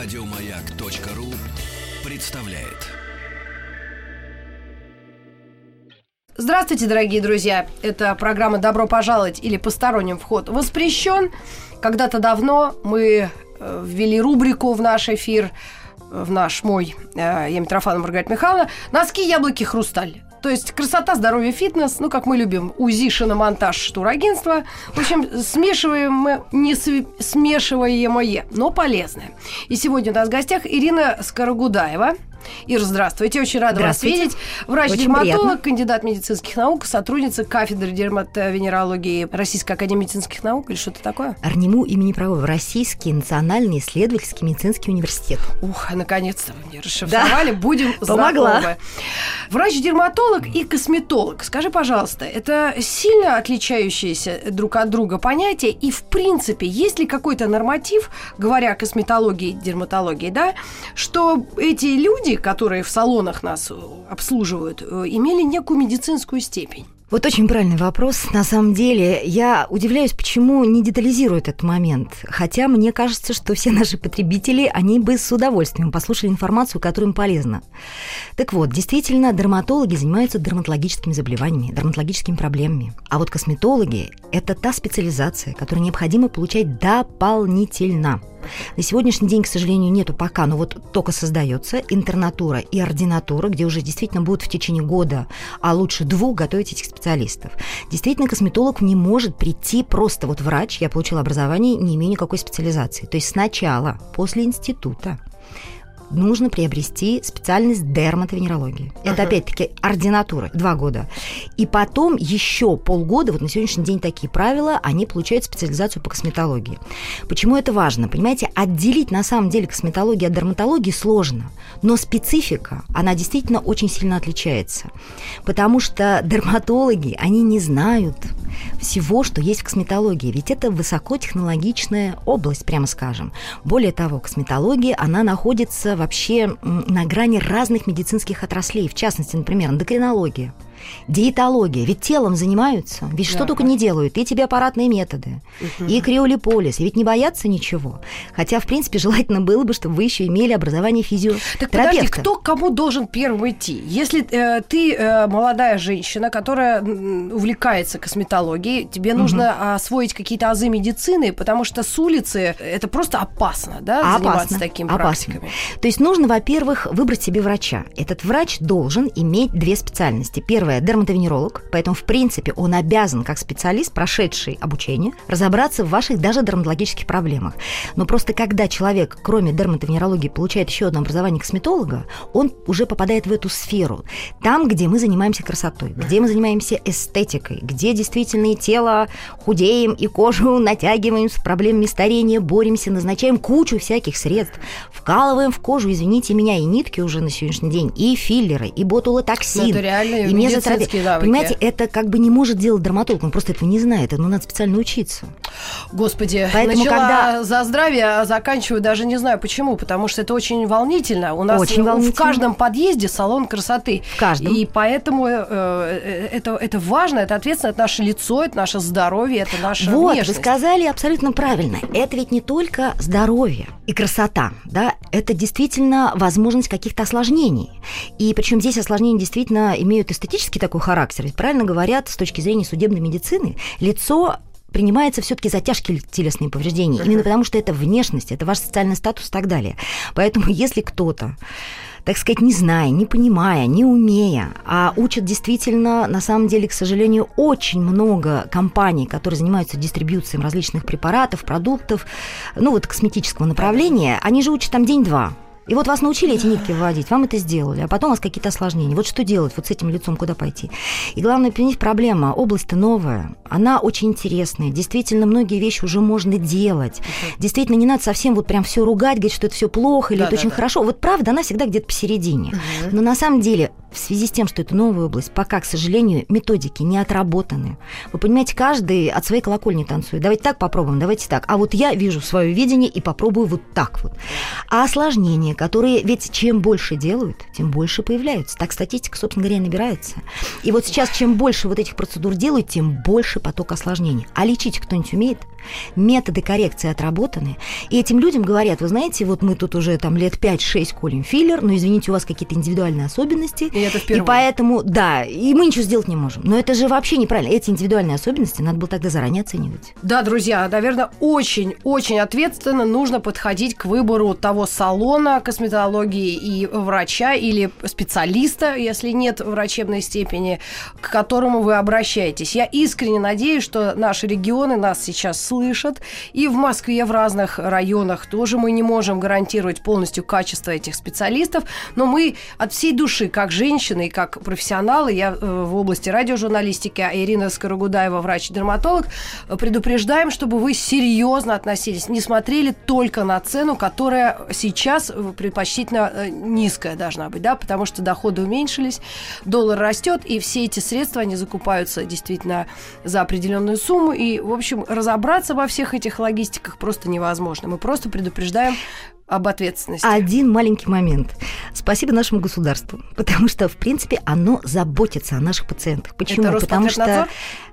Радиомаяк.ру представляет. Здравствуйте, дорогие друзья! Это программа «Добро пожаловать» или «Посторонним вход воспрещен». Когда-то давно мы э, ввели рубрику в наш эфир, э, в наш мой, э, я Митрофанова Маргарита Михайловна, «Носки, яблоки, хрусталь». То есть красота, здоровье, фитнес, ну, как мы любим, УЗИ, шиномонтаж, турагентство. В общем, смешиваем не смешиваемое, но полезное. И сегодня у нас в гостях Ирина Скорогудаева, Ира, здравствуйте. Очень рада вас видеть. Врач-дерматолог, кандидат медицинских наук, сотрудница кафедры дерматовенерологии Российской академии медицинских наук или что-то такое? РНИМУ имени Правого. Российский национальный исследовательский медицинский университет. Ух, наконец-то вы мне расшифровали. Да. Будем знакомы. Врач-дерматолог и косметолог. Скажи, пожалуйста, это сильно отличающиеся друг от друга понятия? И, в принципе, есть ли какой-то норматив, говоря о косметологии и дерматологии, да, что эти люди, которые в салонах нас обслуживают, э, имели некую медицинскую степень? Вот очень правильный вопрос. На самом деле, я удивляюсь, почему не детализируют этот момент. Хотя мне кажется, что все наши потребители, они бы с удовольствием послушали информацию, которая им полезна. Так вот, действительно, дерматологи занимаются дерматологическими заболеваниями, дерматологическими проблемами. А вот косметологи – это та специализация, которую необходимо получать дополнительно – на сегодняшний день, к сожалению, нету пока, но вот только создается интернатура и ординатура, где уже действительно будут в течение года, а лучше двух готовить этих специалистов. Действительно, косметолог не может прийти просто вот врач, я получила образование, не имею никакой специализации. То есть сначала, после института, нужно приобрести специальность дерматовенерологии. Uh-huh. Это опять-таки ординатура, два года. И потом еще полгода, вот на сегодняшний день такие правила, они получают специализацию по косметологии. Почему это важно? Понимаете, отделить на самом деле косметологию от дерматологии сложно, но специфика, она действительно очень сильно отличается. Потому что дерматологи, они не знают всего, что есть в косметологии, ведь это высокотехнологичная область, прямо скажем. Более того, косметология, она находится вообще на грани разных медицинских отраслей, в частности, например, эндокринология – диетология. Ведь телом занимаются, ведь да. что только не делают. И тебе аппаратные методы, угу. и криолиполис. И ведь не боятся ничего. Хотя, в принципе, желательно было бы, чтобы вы еще имели образование физиотерапевта. Так подожди, кто кому должен первым идти? Если э, ты э, молодая женщина, которая увлекается косметологией, тебе угу. нужно освоить какие-то азы медицины, потому что с улицы это просто опасно, да, опасно, заниматься такими опасно. практиками. То есть нужно, во-первых, выбрать себе врача. Этот врач должен иметь две специальности. Первое, дерматовенеролог, поэтому, в принципе, он обязан, как специалист, прошедший обучение, разобраться в ваших даже дерматологических проблемах. Но просто когда человек, кроме дерматовенерологии, получает еще одно образование косметолога, он уже попадает в эту сферу. Там, где мы занимаемся красотой, где мы занимаемся эстетикой, где действительно и тело худеем, и кожу натягиваем с проблемами старения, боремся, назначаем кучу всяких средств, вкалываем в кожу, извините меня, и нитки уже на сегодняшний день, и филлеры, и ботулотоксин, ну, и медицинские навыки. Понимаете, это как бы не может делать дерматолог, он просто этого не знает, но надо специально учиться. Господи, Поэтому начала когда... за здравие, а заканчиваю даже не знаю почему, потому что это очень волнительно. У нас очень волнительно. в каждом подъезде салон красоты. В каждом. И поэтому э, э, это, это важно, это ответственно, это наше лицо, это наше здоровье, это наша вот, внешность. вы сказали абсолютно правильно. Это ведь не только здоровье и красота, да, это действительно возможность каких-то осложнений. И причем здесь осложнения действительно имеют эстетический психический такой характер. Ведь правильно говорят, с точки зрения судебной медицины, лицо принимается все-таки за тяжкие телесные повреждения, именно потому что это внешность, это ваш социальный статус и так далее. Поэтому если кто-то так сказать, не зная, не понимая, не умея, а учат действительно, на самом деле, к сожалению, очень много компаний, которые занимаются дистрибьюцией различных препаратов, продуктов, ну вот косметического направления, они же учат там день-два. И вот вас научили эти нитки вводить, вам это сделали, а потом у вас какие-то осложнения. Вот что делать вот с этим лицом, куда пойти? И главное, понять проблема. Область-то новая, она очень интересная. Действительно, многие вещи уже можно делать. Uh-huh. Действительно, не надо совсем вот прям все ругать, говорить, что это все плохо или да, это да, очень да. хорошо. Вот правда, она всегда где-то посередине. Uh-huh. Но на самом деле, в связи с тем, что это новая область, пока, к сожалению, методики не отработаны. Вы понимаете, каждый от своей колокольни танцует. Давайте так попробуем, давайте так. А вот я вижу свое видение и попробую вот так вот. А осложнения, которые ведь чем больше делают, тем больше появляются. Так статистика, собственно говоря, и набирается. И вот сейчас, чем больше вот этих процедур делают, тем больше поток осложнений. А лечить кто-нибудь умеет – Методы коррекции отработаны. И этим людям говорят, вы знаете, вот мы тут уже там лет 5-6 колем филлер, но извините, у вас какие-то индивидуальные особенности. И это впервые. И поэтому, да, и мы ничего сделать не можем. Но это же вообще неправильно. Эти индивидуальные особенности надо было тогда заранее оценивать. Да, друзья, наверное, очень-очень ответственно нужно подходить к выбору того салона косметологии и врача или специалиста, если нет врачебной степени, к которому вы обращаетесь. Я искренне надеюсь, что наши регионы нас сейчас слышат, и в Москве в разных районах тоже мы не можем гарантировать полностью качество этих специалистов, но мы от всей души, как женщины и как профессионалы, я э, в области радиожурналистики, а Ирина Скорогудаева, врач-дерматолог, предупреждаем, чтобы вы серьезно относились, не смотрели только на цену, которая сейчас предпочтительно э, низкая должна быть, да, потому что доходы уменьшились, доллар растет, и все эти средства, они закупаются действительно за определенную сумму, и, в общем, разобраться во всех этих логистиках просто невозможно. Мы просто предупреждаем об ответственности. Один маленький момент. Спасибо нашему государству, потому что, в принципе, оно заботится о наших пациентах. Почему? Это потому что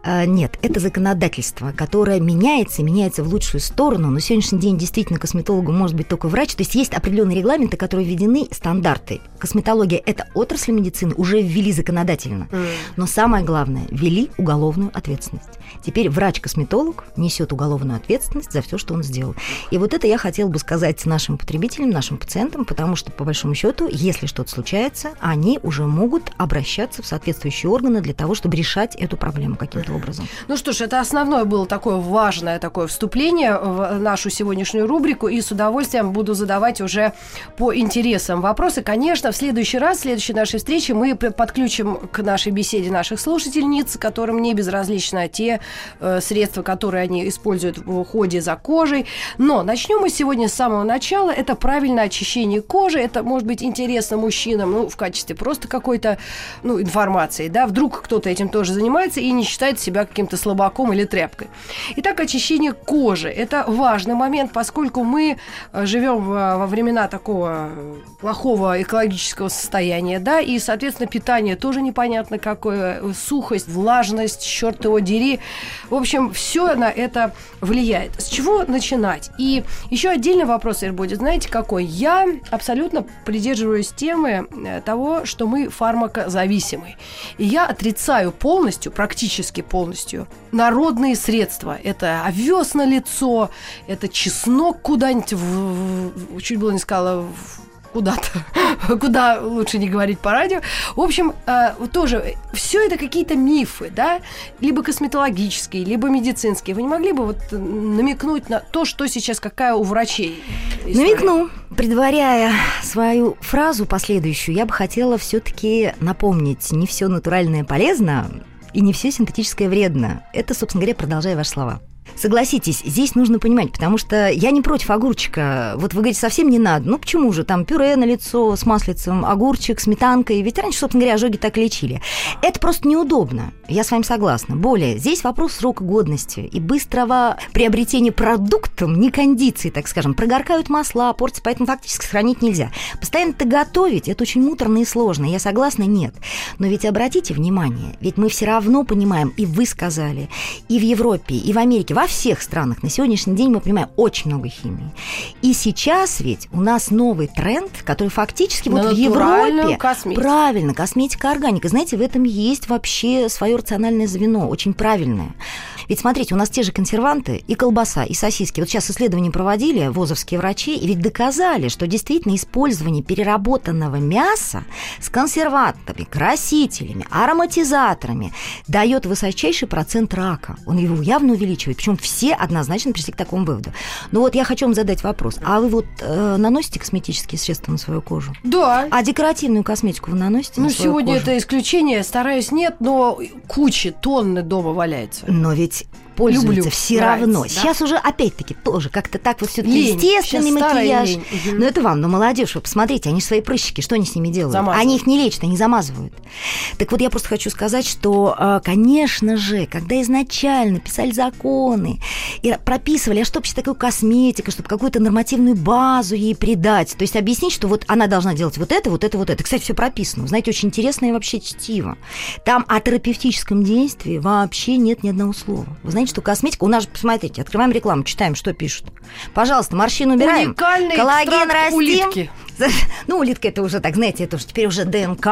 нет, это законодательство, которое меняется, меняется в лучшую сторону. Но сегодняшний день действительно косметологом может быть только врач. То есть есть определенные регламенты, которые введены, стандарты. Косметология – это отрасль медицины, уже ввели законодательно. Mm. Но самое главное – ввели уголовную ответственность. Теперь врач-косметолог несет уголовную ответственность за все, что он сделал. И вот это я хотела бы сказать нашим потребителям, нашим пациентам, потому что, по большому счету, если что-то случается, они уже могут обращаться в соответствующие органы для того, чтобы решать эту проблему каким-то образом. Ну что ж, это основное было такое важное такое вступление в нашу сегодняшнюю рубрику, и с удовольствием буду задавать уже по интересам вопросы. Конечно, в следующий раз, в следующей нашей встрече мы подключим к нашей беседе наших слушательниц, которым не безразличны те э, средства, которые они используют в уходе за кожей. Но начнем мы сегодня с самого начала это правильное очищение кожи. Это может быть интересно мужчинам, ну, в качестве просто какой-то, ну, информации, да. Вдруг кто-то этим тоже занимается и не считает себя каким-то слабаком или тряпкой. Итак, очищение кожи. Это важный момент, поскольку мы э, живем во времена такого плохого экологического состояния, да, и, соответственно, питание тоже непонятно какое, сухость, влажность, черт его дери. В общем, все на это влияет. С чего начинать? И еще отдельный вопрос, Ир, будет, знаете, какой? Я абсолютно придерживаюсь темы э, того, что мы фармакозависимы. И я отрицаю полностью, практически полностью, народные средства. Это овес на лицо, это чеснок куда-нибудь, чуть было не сказала, куда-то, куда лучше не говорить по радио. В общем, э, тоже все это какие-то мифы, да, либо косметологические, либо медицинские. Вы не могли бы вот намекнуть на то, что сейчас какая у врачей? История? Намекну. Предваряя свою фразу последующую, я бы хотела все-таки напомнить, не все натуральное полезно, и не все синтетическое вредно. Это, собственно говоря, продолжая ваши слова. Согласитесь, здесь нужно понимать, потому что я не против огурчика. Вот вы говорите, совсем не надо. Ну почему же? Там пюре на лицо с маслицем, огурчик, сметанкой. Ведь раньше, собственно говоря, ожоги так лечили. Это просто неудобно. Я с вами согласна. Более, здесь вопрос срока годности и быстрого приобретения продуктом, не кондиции, так скажем. Прогоркают масла, портятся, поэтому фактически сохранить нельзя. Постоянно это готовить, это очень муторно и сложно. Я согласна, нет. Но ведь обратите внимание, ведь мы все равно понимаем, и вы сказали, и в Европе, и в Америке, во всех странах на сегодняшний день мы понимаем очень много химии. И сейчас ведь у нас новый тренд, который фактически На вот в Европе... Косметику. Правильно, косметика органика. Знаете, в этом есть вообще свое рациональное звено, очень правильное. Ведь смотрите, у нас те же консерванты и колбаса, и сосиски. Вот сейчас исследования проводили вузовские врачи, и ведь доказали, что действительно использование переработанного мяса с консервантами, красителями, ароматизаторами дает высочайший процент рака. Он его явно увеличивает. Причем все однозначно пришли к такому выводу. Но вот я хочу вам задать вопрос. А вы вот э, наносите косметические средства на свою кожу? Да. А декоративную косметику вы наносите Ну, на сегодня кожу? это исключение, стараюсь нет, но кучи, тонны дома валяется. Но ведь 日。Пользуются Люблю, все нравится, равно. да. Сейчас уже опять-таки тоже как-то так вот все-таки естественный Сейчас макияж. лень. Но это вам, но молодежь, вы посмотрите, они свои прыщики, что они с ними делают? Замазывают. Они их не лечат, они замазывают. Так вот, я просто хочу сказать, что, э, конечно же, когда изначально писали законы и прописывали, а что вообще такое косметика, чтобы какую-то нормативную базу ей придать, то есть объяснить, что вот она должна делать вот это, вот это, вот это. Кстати, все прописано. Знаете, очень интересное вообще чтиво. Там о терапевтическом действии вообще нет ни одного слова. Вы знаете, что косметика... У нас же, посмотрите, открываем рекламу, читаем, что пишут. Пожалуйста, морщины убираем. Уникальный Коллаген растим. улитки. Ну, улитка это уже так, знаете, это уже теперь уже ДНК.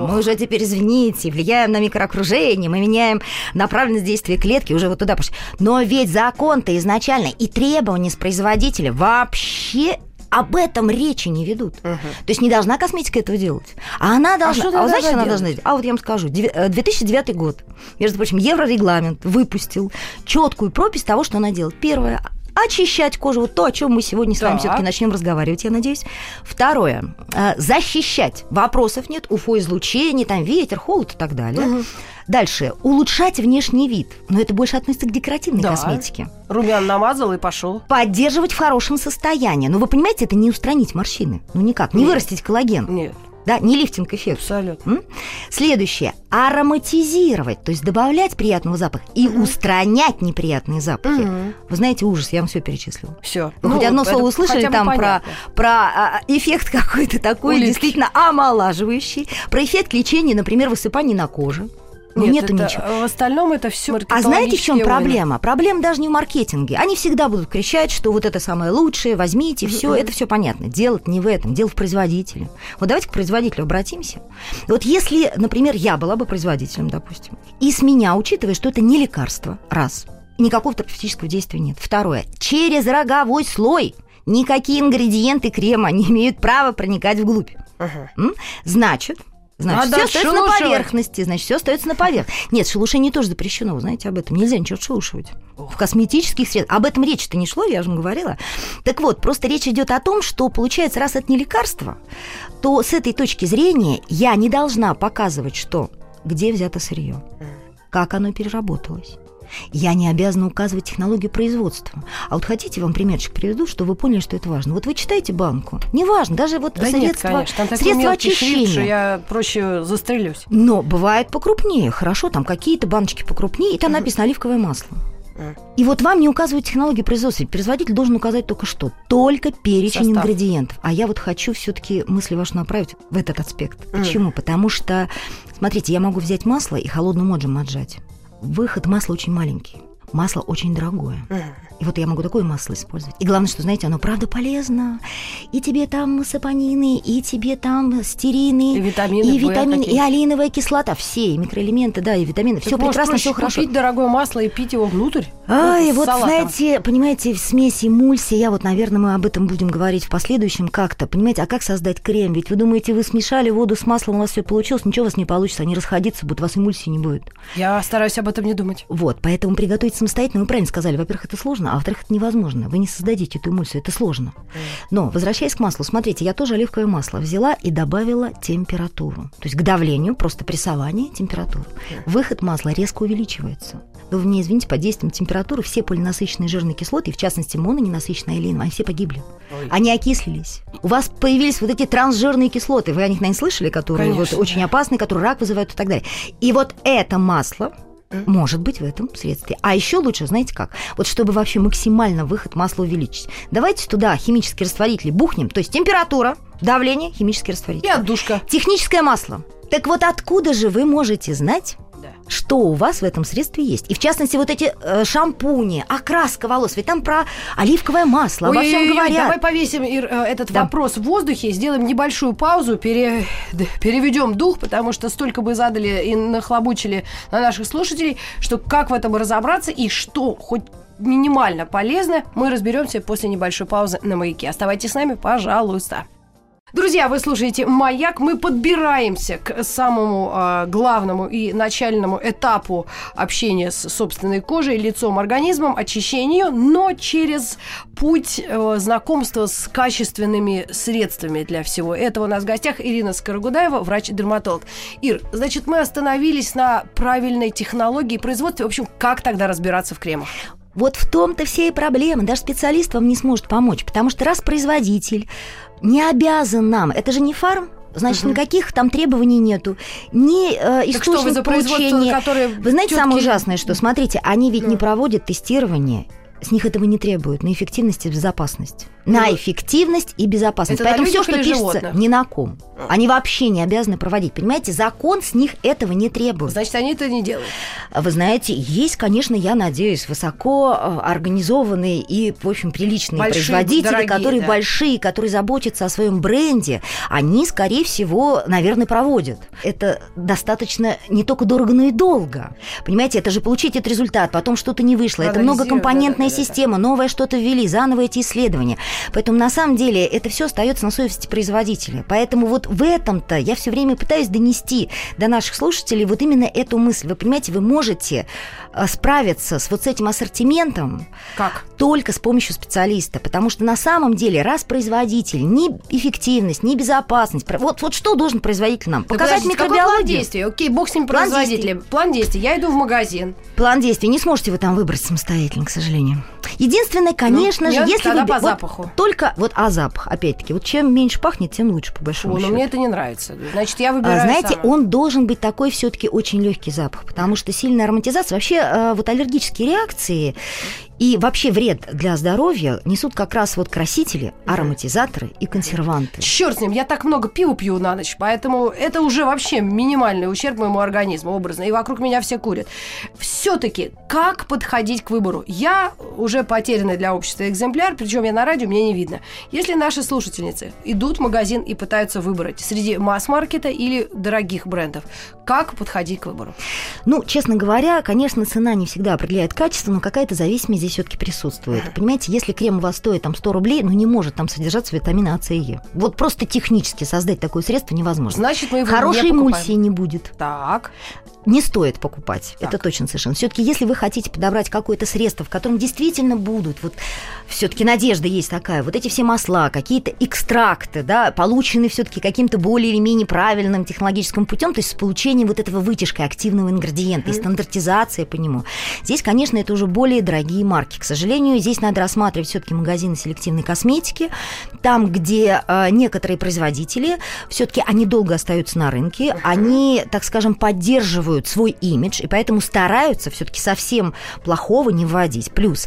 Мы уже теперь, извините, влияем на микроокружение, мы меняем направленность действия клетки, уже вот туда пошли. Но ведь закон-то изначально и требования с производителя вообще об этом речи не ведут. То есть не должна косметика этого делать. А она должна... что А, она вот должна она должна делать? А вот я вам скажу. Деве- э, 2009 год. Между прочим, Еврорегламент выпустил четкую пропись того, что она делает. Первое очищать кожу, вот то, о чем мы сегодня с вами Так. все-таки начнем разговаривать, я надеюсь. Второе, э, защищать. Вопросов нет, УФО-излучение, там ветер, холод и так далее. Дальше, улучшать внешний вид. Но это больше относится к декоративной Да. косметике. Румян намазал и пошел. Поддерживать в хорошем состоянии. Но вы понимаете, это не устранить морщины. Ну никак, не Нет. вырастить коллаген. Нет, Да, не лифтинг-эффект. абсолютно. М? Следующее. Ароматизировать, то есть добавлять приятного запаха и устранять неприятные запахи. Мгм. Вы знаете, ужас, я вам все перечислила. Все. Вы хоть одно слово услышали там про, про а, эффект какой-то такой, Улитки. действительно омолаживающий, про эффект лечения, например, высыпаний на коже. Ну, Нет, нету это- ничего. В остальном это все А знаете, в чем проблема? Проблема даже не в маркетинге. Они всегда будут кричать, что вот это самое лучшее, возьмите, все, это все понятно. Дело не в этом, дело в производителе. Вот давайте к производителю обратимся. Вот если, например, я была бы производителем, допустим, и с меня, учитывая, что это не лекарство, раз, никакого терапевтического действия нет. Второе, через роговой слой никакие ингредиенты крема не имеют права проникать вглубь. М? Значит, Значит, Надо все остается на поверхности, значит, все остается на поверхности. Нет, шелушение тоже запрещено, вы знаете об этом. Нельзя ничего отшелушивать. В косметических средствах. Об этом речи-то не шло, я же вам говорила. Так вот, просто речь идет о том, что, получается, раз это не лекарство, то с этой точки зрения я не должна показывать, что где взято сырье, как оно переработалось. Я не обязана указывать технологию производства. А вот хотите, вам примерчик приведу, чтобы вы поняли, что это важно. Вот вы читаете банку. Неважно, даже вот Да нет, средства, конечно, там такой средства шрифт, очищения. что я проще застрелюсь. Но бывает покрупнее, хорошо, там какие-то баночки покрупнее, и там написано оливковое масло. И вот вам не указывают технологии производства. Производитель должен указать только что? Только перечень Состав. ингредиентов. А я вот хочу все-таки мысли ваши направить в этот аспект. Мгм. Почему? Потому что, смотрите, я могу взять масло и холодным отжим отжать. Выход масла очень маленький. Масло очень дорогое. И вот я могу такое масло использовать. И главное, что, знаете, оно правда полезно. И тебе там сапонины, и тебе там стерины, И витамины, и витамины, и алиновая кислота, все, и микроэлементы, да, и витамины. Все прекрасно, все хорошо. купить дорогое масло и пить его внутрь? Ай, Ну, с вот салатом. знаете, понимаете, в смеси эмульсии, я вот, наверное, мы об этом будем говорить в последующем как-то. Понимаете, а как создать крем? Ведь вы думаете, вы смешали воду с маслом, у вас все получилось, ничего у вас не получится, они расходиться будут, у вас эмульсии не будет. Я стараюсь об этом не думать. Вот, поэтому приготовить самостоятельно, вы правильно сказали, во-первых, это сложно, а во-вторых, это невозможно. Вы не создадите эту эмульсию, это сложно. Но, возвращаясь к маслу, смотрите, я тоже оливковое масло взяла и добавила температуру. То есть к давлению, просто прессование, температуру. Выход масла резко увеличивается. Но вы мне извините, под действием температуры все полинасыщенные жирные кислоты, и в частности мононенасыщенная алиновая, они все погибли. Ой. Они окислились. У вас появились вот эти трансжирные кислоты, вы о них, наверное, слышали, которые вот очень опасные, которые рак вызывают и так далее. И вот это масло, может быть в этом средстве. А еще лучше, знаете как? Вот чтобы вообще максимально выход масла увеличить. Давайте туда химические растворители бухнем. То есть температура, давление, химический И растворитель. отдушка. Техническое масло. Так вот откуда же вы можете знать. Что у вас в этом средстве есть? И в частности вот эти э, шампуни, окраска волос, ведь там про оливковое масло, обо всем говорят. Давай повесим Ир, э, этот Да. вопрос в воздухе, сделаем небольшую паузу, пере- переведем дух, потому что столько бы задали и нахлобучили на наших слушателей, что как в этом разобраться и что хоть минимально полезно, мы разберемся после небольшой паузы на маяке. Оставайтесь с нами, пожалуйста. Друзья, вы слушаете «Маяк». Мы подбираемся к самому э, главному и начальному этапу общения с собственной кожей, лицом, организмом, очищения ее, но через путь э, знакомства с качественными средствами для всего этого. У нас в гостях Ирина Скорогудаева, врач-дерматолог. Ир, значит, мы остановились на правильной технологии производства. В общем, как тогда разбираться в кремах? Вот в том-то все и проблема. Даже специалист вам не сможет помочь, потому что раз производитель не обязан нам, это же не фарм, значит, Мгм. никаких там требований нету, ни э, Так что вы источник за получения. Вы знаете, самое тётки- ужасное, что, смотрите, они ведь Ну. не проводят тестирование с них этого не требуют, на эффективность и безопасность. На Ну, эффективность и безопасность. это Поэтому все, что пишется, животных? ни на ком. Они вообще не обязаны проводить. Понимаете, закон с них этого не требует. Значит, они это не делают. Вы знаете, есть, конечно, я надеюсь, высоко э, организованные и, в общем, приличные Большие, производители, дорогие, которые да. большие, которые заботятся о своем бренде, они, скорее всего, наверное, проводят. Это достаточно не только дорого, но и долго. Понимаете, это же получить этот результат, потом что-то не вышло. Это Анализировать, многокомпонентная. Система, новое что-то ввели, заново эти исследования. Поэтому, на самом деле, это все остается на совести производителя. Поэтому вот в этом-то я все время пытаюсь донести до наших слушателей вот именно эту мысль. Вы понимаете, вы можете э, справиться с вот с этим ассортиментом Как? только с помощью специалиста, потому что на самом деле раз производитель ни эффективность, ни безопасность, вот, вот что должен производитель нам? Показать подождите, какой план микробиологию? действий? Окей, бог с ним План производителем. План действий. Я иду в магазин. План действий не сможете вы там выбрать самостоятельно, к сожалению. Единственное, конечно Ну, же, если тогда вы... по вот запаху. Только вот а запах, опять-таки, вот чем меньше пахнет, тем лучше, по большому О, но счету. мне это не нравится. Значит, я А, выбираю Знаете, сама. он должен быть такой все-таки очень легкий запах, потому что сильная ароматизация, вообще э, вот аллергические реакции и вообще вред для здоровья несут как раз вот красители, ароматизаторы и консерванты. Черт с ним, я так много пива пью на ночь, поэтому это уже вообще минимальный ущерб моему организму образно, и вокруг меня все курят. Все-таки, как подходить к выбору? Я уже потерянный для общества экземпляр, причем я на радио, мне не видно. Если наши слушательницы идут в магазин и пытаются выбрать среди масс-маркета или дорогих брендов, как подходить к выбору? Ну, честно говоря, конечно, цена не всегда определяет качество, но какая-то зависимость здесь все-таки присутствует. Понимаете, если крем у вас стоит там 100 рублей, ну не может там содержаться витамины А, С и Е. Вот просто технически создать такое средство невозможно. Значит, мы его Хорошей не эмульсии не будет. Так. Не стоит покупать. Так. Это точно совершенно. Все-таки, если вы хотите подобрать какое-то средство, в котором действительно будут, вот все-таки надежда есть такая, вот эти все масла, какие-то экстракты, да, получены все-таки каким-то более или менее правильным технологическим путем, то есть с получением вот этого вытяжка активного ингредиента и стандартизация по нему. Здесь, конечно, это уже более дорогие марки. К сожалению, здесь надо рассматривать все-таки магазины селективной косметики, там, где э, некоторые производители все-таки они долго остаются на рынке, они, так скажем, поддерживают свой имидж, и поэтому стараются все-таки совсем плохого не вводить. Плюс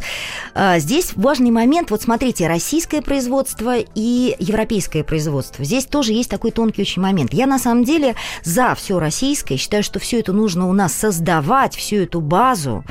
э, здесь важный момент, вот смотрите, российское производство и европейское производство. Здесь тоже есть такой тонкий очень момент. Я на самом деле за все российское, считаю, что все это нужно у нас создавать, всю эту базу.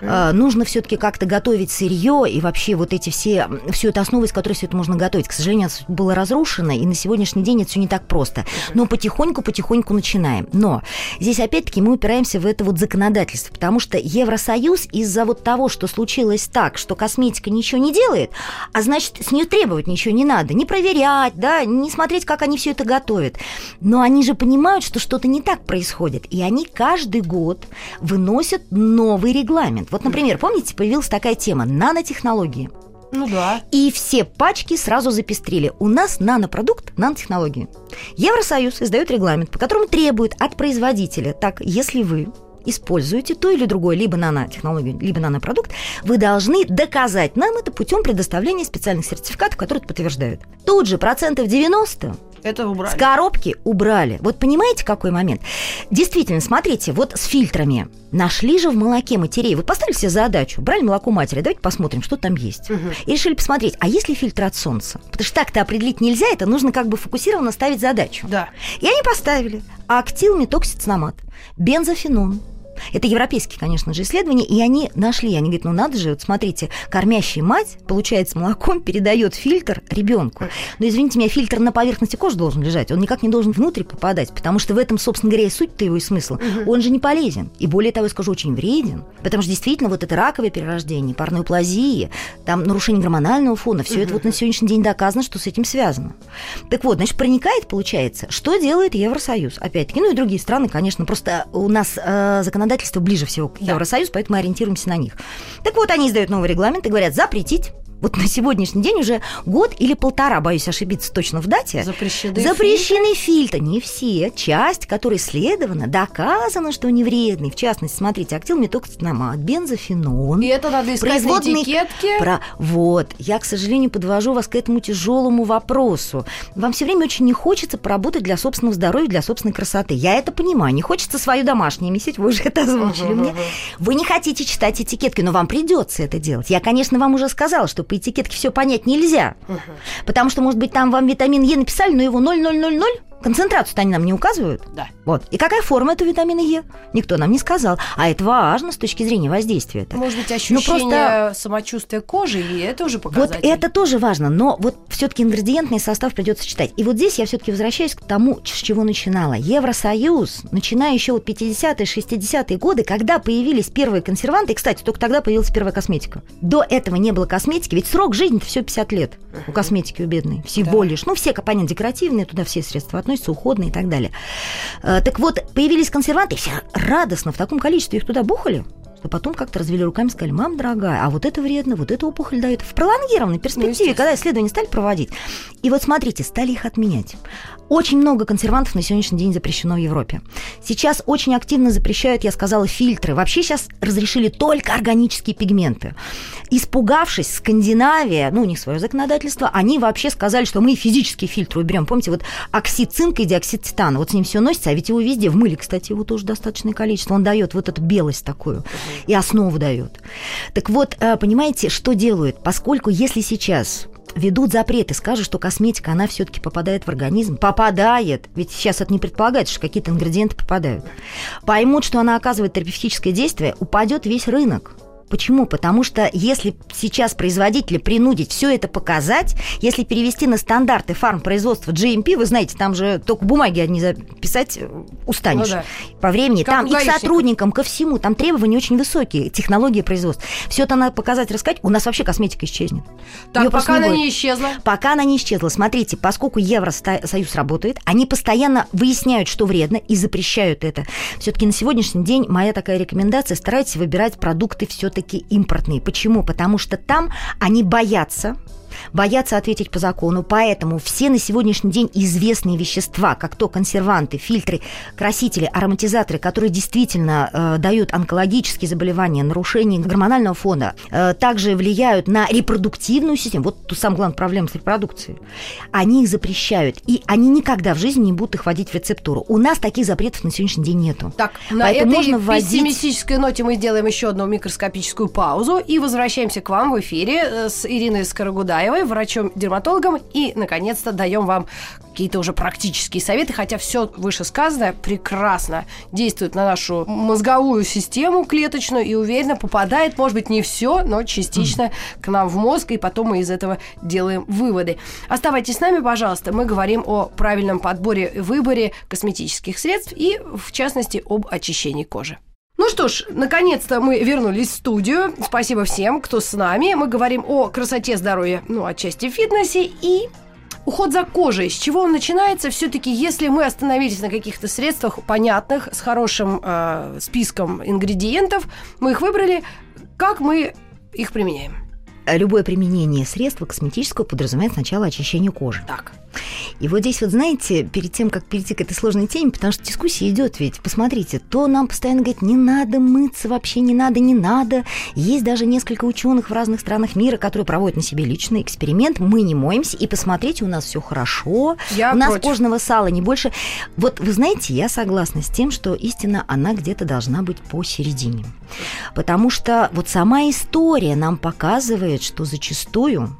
Э, нужно все-таки как-то готовить сырье и вообще вот эти все, всю эту основу, из которой все это можно готовить. К сожалению, это было разрушено, и на сегодняшний день это все не так просто. Но потихоньку-потихоньку начинаем. Но здесь опять-таки мы упираемся в это вот законодательство, потому что Евросоюз из-за вот того, что случилось так, что косметика ничего не делает, а значит, с нее требовать ничего не надо, не проверять, да, не смотреть, как они все это готовят. Но они же понимают, что что-то не так происходит, и они каждый год выносят новый регламент. Вот, например, помните, появилась такая тема нанотехнологии. Ну да. И все пачки сразу запестрили. У нас нанопродукт, нанотехнологии. Евросоюз издает регламент, по которому требует от производителя, так, если вы используете то или другое, либо нанотехнологию, либо нанопродукт, вы должны доказать нам это путем предоставления специальных сертификатов, которые это подтверждают. Тут же процентов 90 Это убрали. с коробки убрали. Вот понимаете, какой момент? Действительно, смотрите, вот с фильтрами. Нашли же в молоке матерей. Вот поставили себе задачу, брали молоко матери, давайте посмотрим, что там есть. Мгм. И решили посмотреть, а есть ли фильтр от солнца? Потому что так-то определить нельзя, это нужно как бы фокусированно ставить задачу. Да. И они поставили актилметоксицинамат, бензофенон. Это европейские, конечно же, исследования, и они нашли, они говорят, ну надо же, вот смотрите, кормящая мать, получается, молоком передает фильтр ребенку. Но извините меня, фильтр на поверхности кожи должен лежать, он никак не должен внутрь попадать, потому что в этом, собственно говоря, и суть-то его и смысл. Он же не полезен, и более того, я скажу, очень вреден, потому что действительно вот это раковое перерождение, парноплазия, там нарушение гормонального фона, все это вот на сегодняшний день доказано, что с этим связано. Так вот, значит, проникает, получается, что делает Евросоюз? Опять-таки, ну и другие страны, конечно, просто у нас э, законодательство ближе всего к Да. Евросоюзу, поэтому мы ориентируемся на них. Так вот, они издают новый регламент и говорят, запретить вот на сегодняшний день уже год или полтора, боюсь ошибиться точно в дате, Запрещены, запрещены фильтры. Не все. Часть, которая исследована, доказано, что они вредны. В частности, смотрите, актилметоктинамат, бензофенон. И это надо искать производные- на этикетке. Про... Вот, я, к сожалению, подвожу вас к этому тяжелому вопросу. Вам все время очень не хочется поработать для собственного здоровья, для собственной красоты. Я это понимаю. Не хочется свое домашнее месить, вы уже это озвучили мне. Вы не хотите читать этикетки, но вам придется это делать. Я, конечно, вам уже сказала, что по этикетке все понять нельзя. Потому что, может быть, там вам витамин Е написали, но его 0,000, концентрацию-то они нам не указывают. Да. Вот. И какая форма этого витамина Е? Никто нам не сказал. А это важно с точки зрения воздействия. -то. Может быть, Ну, ощущение просто- самочувствия кожи, и это уже Вот показатель. это тоже важно, но вот все-таки ингредиентный состав придется читать. И вот здесь я все-таки возвращаюсь к тому, с чего начинала. Евросоюз, начиная еще вот 50-е, 60-е годы, когда появились первые консерванты, и, кстати, только тогда появилась первая косметика. До этого не было косметики, ведь срок жизни все 50 лет у косметики у бедной. Всего Да. лишь. Ну, все компоненты декоративные, туда все средства относятся, уходные и так далее. Э, Так вот, появились консерванты, все радостно в таком количестве их туда бухали, что потом как-то развели руками и сказали, мам, дорогая, а вот это вредно, вот это опухоль дает. В пролонгированной перспективе, естественно. когда исследования стали проводить. И вот смотрите, стали их отменять. Очень много консервантов на сегодняшний день запрещено в Европе. Сейчас очень активно запрещают, я сказала, фильтры. Вообще сейчас разрешили только органические пигменты. Испугавшись, Скандинавия, ну, у них свое законодательство, они вообще сказали, что мы физические фильтры уберем. Помните, вот оксид цинка и диоксид титана, вот с ним все носится, а ведь его везде, в мыле, кстати, его тоже достаточное количество. Он дает вот эту белость такую и основу дает. Так вот, э, понимаете, что делают? Поскольку если сейчас ведут запреты, скажут, что косметика, она все-таки попадает в организм, попадает, ведь сейчас это не предполагается, что какие-то ингредиенты попадают, поймут, что она оказывает терапевтическое действие, упадет весь рынок. Почему? Потому что если сейчас производители принудить все это показать, если перевести на стандарты фармпроизводства GMP, вы знаете, там же только бумаги одни записать э, устанешь Ну да. по времени. Как там и к сотрудникам, ко всему, там требования очень высокие, технологии производства. Все это надо показать, рассказать. У нас вообще косметика исчезнет. Так, Её пока она будет. не исчезла. Пока она не исчезла. Смотрите, поскольку Евросоюз работает, они постоянно выясняют, что вредно, и запрещают это. Все-таки на сегодняшний день моя такая рекомендация, старайтесь выбирать продукты все-таки импортные. Почему? Потому что там они боятся боятся ответить по закону, поэтому все на сегодняшний день известные вещества, как то консерванты, фильтры, красители, ароматизаторы, которые действительно э, дают онкологические заболевания, нарушение гормонального фона, э, также влияют на репродуктивную систему, вот ту самую главную проблему с репродукцией, они их запрещают, и они никогда в жизни не будут их вводить в рецептуру. У нас таких запретов на сегодняшний день нету. Так, на Поэтому этой можно вводить- пессимистической ноте мы сделаем еще одну микроскопическую паузу и возвращаемся к вам в эфире э, с Ириной Скорогудаевой, врачом-дерматологом, и, наконец-то, даем вам какие-то уже практические советы, хотя все вышесказанное прекрасно действует на нашу мозговую систему клеточную и уверенно попадает, может быть, не все, но частично к нам в мозг, и потом мы из этого делаем выводы. Оставайтесь с нами, пожалуйста. Мы говорим о правильном подборе и выборе косметических средств и, в частности, об очищении кожи. Ну что ж, наконец-то мы вернулись в студию. Спасибо всем, кто с нами. Мы говорим о красоте, здоровье, ну, отчасти фитнесе и уход за кожей. С чего он начинается? Все-таки, если мы остановились на каких-то средствах понятных, с хорошим э, списком ингредиентов, мы их выбрали, как мы их применяем? Любое применение средства косметического подразумевает сначала очищение кожи. Так. И вот здесь вот, знаете, перед тем, как перейти к этой сложной теме, потому что дискуссия идет ведь, посмотрите, то нам постоянно говорят, не надо мыться вообще, не надо, не надо. Есть даже несколько ученых в разных странах мира, которые проводят на себе личный эксперимент. Мы не моемся, и посмотрите, у нас все хорошо, Я у нас против. кожного сала не больше. Вот вы знаете, я согласна с тем, что истина, она где-то должна быть посередине. Потому что вот сама история нам показывает, что зачастую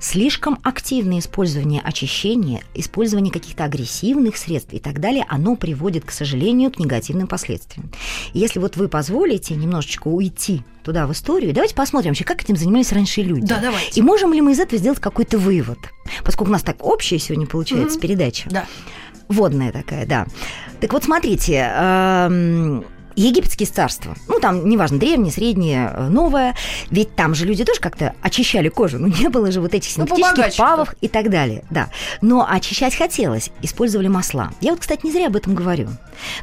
слишком активное использование очищения, использование каких-то агрессивных средств и так далее, оно приводит, к сожалению, к негативным последствиям. И Если вот вы позволите немножечко уйти туда в историю, давайте посмотрим вообще, как этим занимались раньше люди. Да, давайте. И можем ли мы из этого сделать какой-то вывод? Поскольку у нас так общая сегодня получается Мгм. передача. Да. Водная такая, да. Так вот, смотрите, эм, египетские царства, ну там, неважно, древнее, среднее, э, новое, ведь там же люди тоже как-то очищали кожу, ну не было же вот этих Ну, синтетических побогаче павов и так далее, да. Но очищать хотелось, использовали масла. Я вот, кстати, не зря об этом говорю.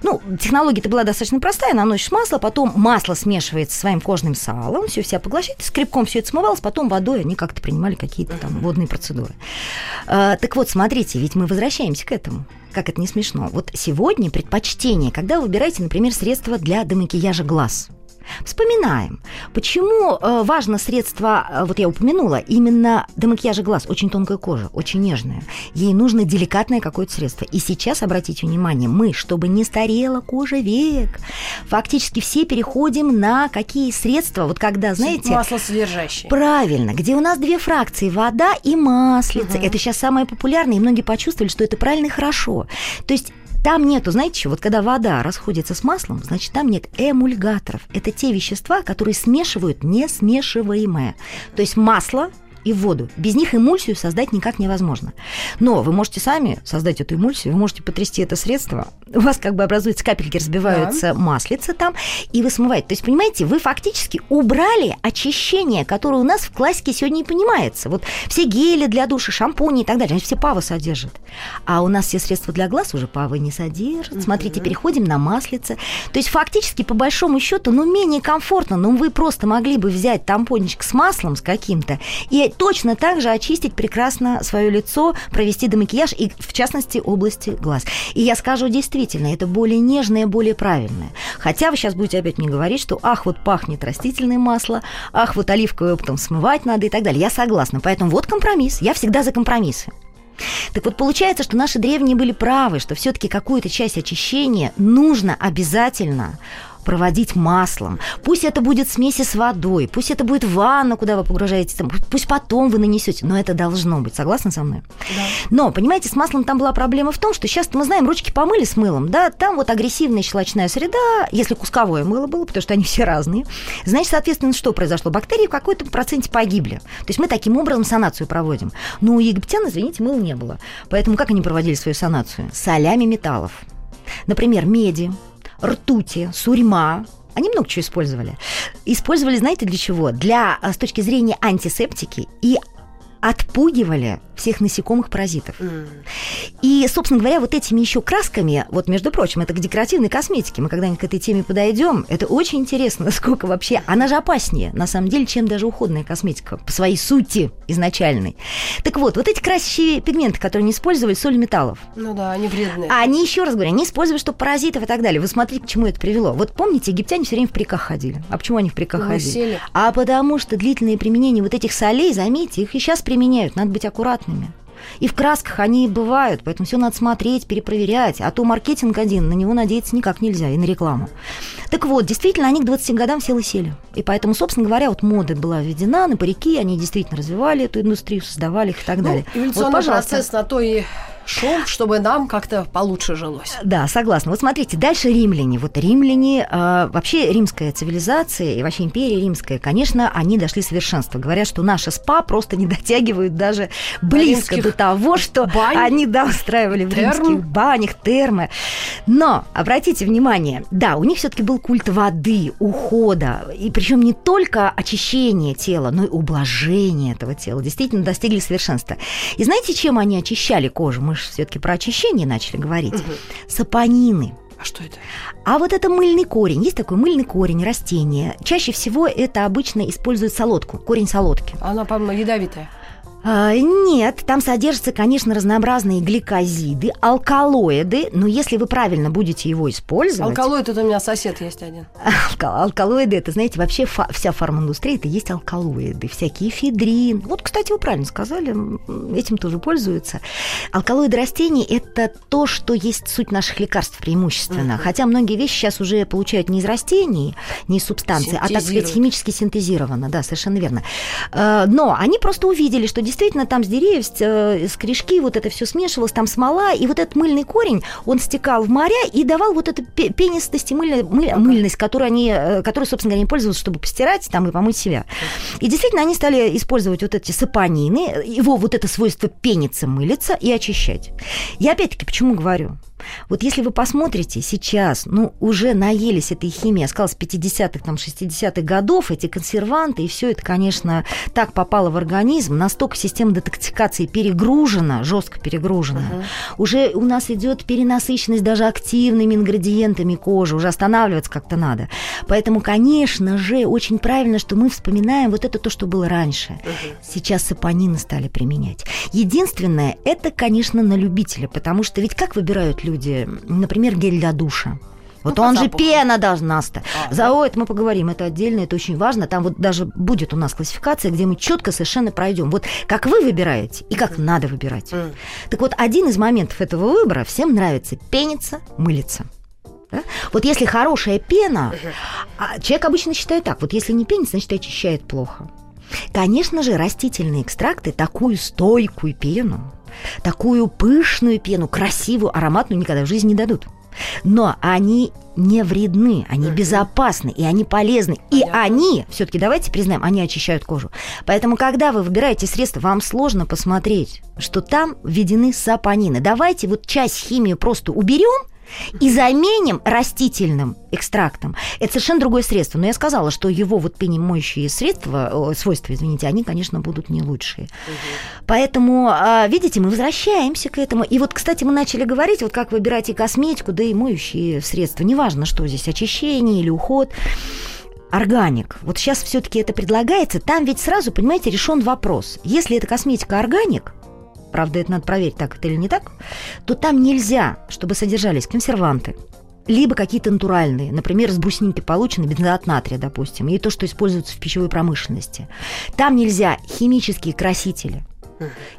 Ну, технология-то была достаточно простая, наносишь масло, потом масло смешивается с своим кожным салом, все себя поглощает, скребком все это смывалось, потом водой они как-то принимали какие-то там водные процедуры. А, так вот, смотрите, ведь мы возвращаемся к этому. Как это не смешно. Вот сегодня предпочтение, когда вы выбираете, например, средства для демакияжа глаз. Вспоминаем, почему э, важно средство, э, вот я упомянула, именно для макияжа глаз, очень тонкая кожа, очень нежная. Ей нужно деликатное какое-то средство. И сейчас, обратите внимание, мы, чтобы не старела кожа век, фактически все переходим на какие средства, вот когда, знаете... Масло содержащее. Правильно, где у нас две фракции, вода и маслица. Мгм. Это сейчас самое популярное, и многие почувствовали, что это правильно и хорошо. То есть там нету, знаете, что, вот когда вода расходится с маслом, значит, там нет эмульгаторов. Это те вещества, которые смешивают несмешиваемое. То есть масло и воду. Без них эмульсию создать никак невозможно. Но вы можете сами создать эту эмульсию, вы можете потрясти это средство, у вас как бы образуются капельки, разбиваются маслица там, и вы смываете. То есть, понимаете, вы фактически убрали очищение, которое у нас в классике сегодня не понимается. Вот все гели для душа, шампуни и так далее, они все павы содержат. А у нас все средства для глаз уже павы не содержат. Смотрите, переходим на маслице. То есть, фактически, по большому счету, ну, менее комфортно. Ну, вы просто могли бы взять тампончик с маслом, с каким-то, и точно так же очистить прекрасно свое лицо, провести демакияж, и, в частности, области глаз. И я скажу, действительно, это более нежное, более правильное. Хотя вы сейчас будете опять мне говорить, что ах, вот пахнет растительное масло, ах, вот оливковое потом смывать надо и так далее. Я согласна. Поэтому вот компромисс. Я всегда за компромиссы. Так вот, получается, что наши древние были правы, что все-таки какую-то часть очищения нужно обязательно проводить маслом. Пусть это будет смеси с водой, пусть это будет ванна, куда вы погружаете, там, пусть потом вы нанесете, но это должно быть. Согласны со мной? Но, понимаете, с маслом там была проблема в том, что сейчас мы знаем, ручки помыли с мылом, да, там вот агрессивная щелочная среда, если кусковое мыло было, потому что они все разные, значит, соответственно, что произошло? Бактерии в какой-то проценте погибли. То есть мы таким образом санацию проводим. Но у египтян, извините, мыла не было. Поэтому как они проводили свою санацию? Солями металлов. Например, меди, ртути, сурьма, они много чего использовали. Использовали, знаете, для чего? Для, а, с точки зрения антисептики и отпугивали всех насекомых паразитов. М. И, собственно говоря, вот этими еще красками, вот, между прочим, это к декоративной косметике, мы когда-нибудь к этой теме подойдем, это очень интересно, насколько вообще, она же опаснее, на самом деле, чем даже уходная косметика по своей сути изначальной. Так вот, вот эти красящие пигменты, которые не использовали, соль металлов, Ну да, они вредные. а они, еще раз говорю, они использовали, чтобы паразитов и так далее. Вы смотрите, к чему это привело. Вот помните, египтяне все время в приках ходили. А почему они в приках Ну, ходили? сели. А потому что длительное применение вот этих солей, заметьте, их и сейчас применяют, надо быть аккуратными. И в красках они бывают, поэтому все надо смотреть, перепроверять. А то маркетинг один, на него надеяться никак нельзя, и на рекламу. Так вот, действительно, они к 20 годам все лысели. И поэтому, собственно говоря, вот мода была введена на парики, они действительно развивали эту индустрию, создавали их и так Ну, далее. эволюционный Вот, пожалуйста. процесс на то и шел, чтобы нам как-то получше жилось. Да, согласна. Вот смотрите, дальше римляне. Вот римляне, э, вообще римская цивилизация и вообще империя римская, конечно, они дошли совершенства. Говорят, что наши спа просто не дотягивают даже близко до того, что бань? они, да, устраивали в Терм? римских банях, термы. Но, обратите внимание, да, у них все-таки был культ воды, ухода, и причем не только очищение тела, но и ублажение этого тела. Действительно достигли совершенства. И знаете, чем они очищали кожу? Мы же все-таки про очищение начали говорить. Сапонины. А что это? А вот это мыльный корень. Есть такой мыльный корень, растение. Чаще всего это обычно используют солодку, корень солодки. Она, по-моему, ядовитая. А, нет, там содержатся, конечно, разнообразные гликозиды, алкалоиды, но если вы правильно будете его использовать... Алкалоид это у меня сосед есть один. Алка- Алкалоиды, это, знаете, вообще фа- вся фарминдустрия, это есть алкалоиды, всякие эфедрин. Вот, кстати, вы правильно сказали, этим тоже пользуются. Алкалоиды растений – это то, что есть суть наших лекарств преимущественно. Хотя многие вещи сейчас уже получают не из растений, не из субстанций, а, так сказать, химически синтезировано. Да, совершенно верно. Э, Но они просто увидели, что действительно там с деревьев, с, э, с корешки вот это все смешивалось, там смола, и вот этот мыльный корень, он стекал в моря и давал вот эту пе- пенистость и мыль- мыль- мыльность, которую они, э, которой, собственно говоря, они пользовались, чтобы постирать там и помыть себя. И действительно они стали использовать вот эти сапонины, его вот это свойство пениться, мылиться и очищать. Я опять-таки почему говорю? Вот если вы посмотрите сейчас, ну, уже наелись этой химии, осталось 50-х, там, 60-х годов, эти консерванты, и все это, конечно, так попало в организм, настолько система детоксикации перегружена, жестко перегружена. Uh-huh. Уже у нас идет перенасыщенность даже активными ингредиентами кожи, уже останавливаться как-то надо. Поэтому, конечно же, очень правильно, что мы вспоминаем вот это то, что было раньше. Uh-huh. Сейчас сапонины стали применять. Единственное, это, конечно, на любителя, потому что ведь как выбирают люди, например, гель для душа? Вот ну, он же пена должна стать. А, За да. это мы поговорим, это отдельно, это очень важно. Там вот даже будет у нас классификация, где мы четко совершенно пройдем. Вот как вы выбираете и как mm. надо выбирать. Mm. Так вот, один из моментов этого выбора всем нравится пениться, мылиться. Да? Вот если хорошая пена, а человек обычно считает так, вот если не пенится, значит очищает плохо. Конечно же, растительные экстракты такую стойкую пену, такую пышную пену, красивую, ароматную никогда в жизни не дадут. Но они не вредны, они безопасны, и они полезны. И они, все-таки давайте признаем, они очищают кожу. Поэтому, когда вы выбираете средства, вам сложно посмотреть, что там введены сапонины. Давайте вот часть химии просто уберем, и заменим растительным экстрактом. Это совершенно другое средство. Но я сказала, что его вот пенемоющие средства, свойства, извините, они, конечно, будут не лучшие. Угу. Поэтому, а, видите, мы возвращаемся к этому. И вот, кстати, мы начали говорить, вот как выбирать и косметику, да и моющие средства. Неважно, что здесь, очищение или уход органик. Вот сейчас все-таки это предлагается. Там ведь сразу, понимаете, решен вопрос. Если это косметика органик, правда, это надо проверить, так это или не так, то там нельзя, чтобы содержались консерванты, либо какие-то натуральные, например, с брусники получены, бензоат натрия, допустим, и то, что используется в пищевой промышленности. Там нельзя химические красители,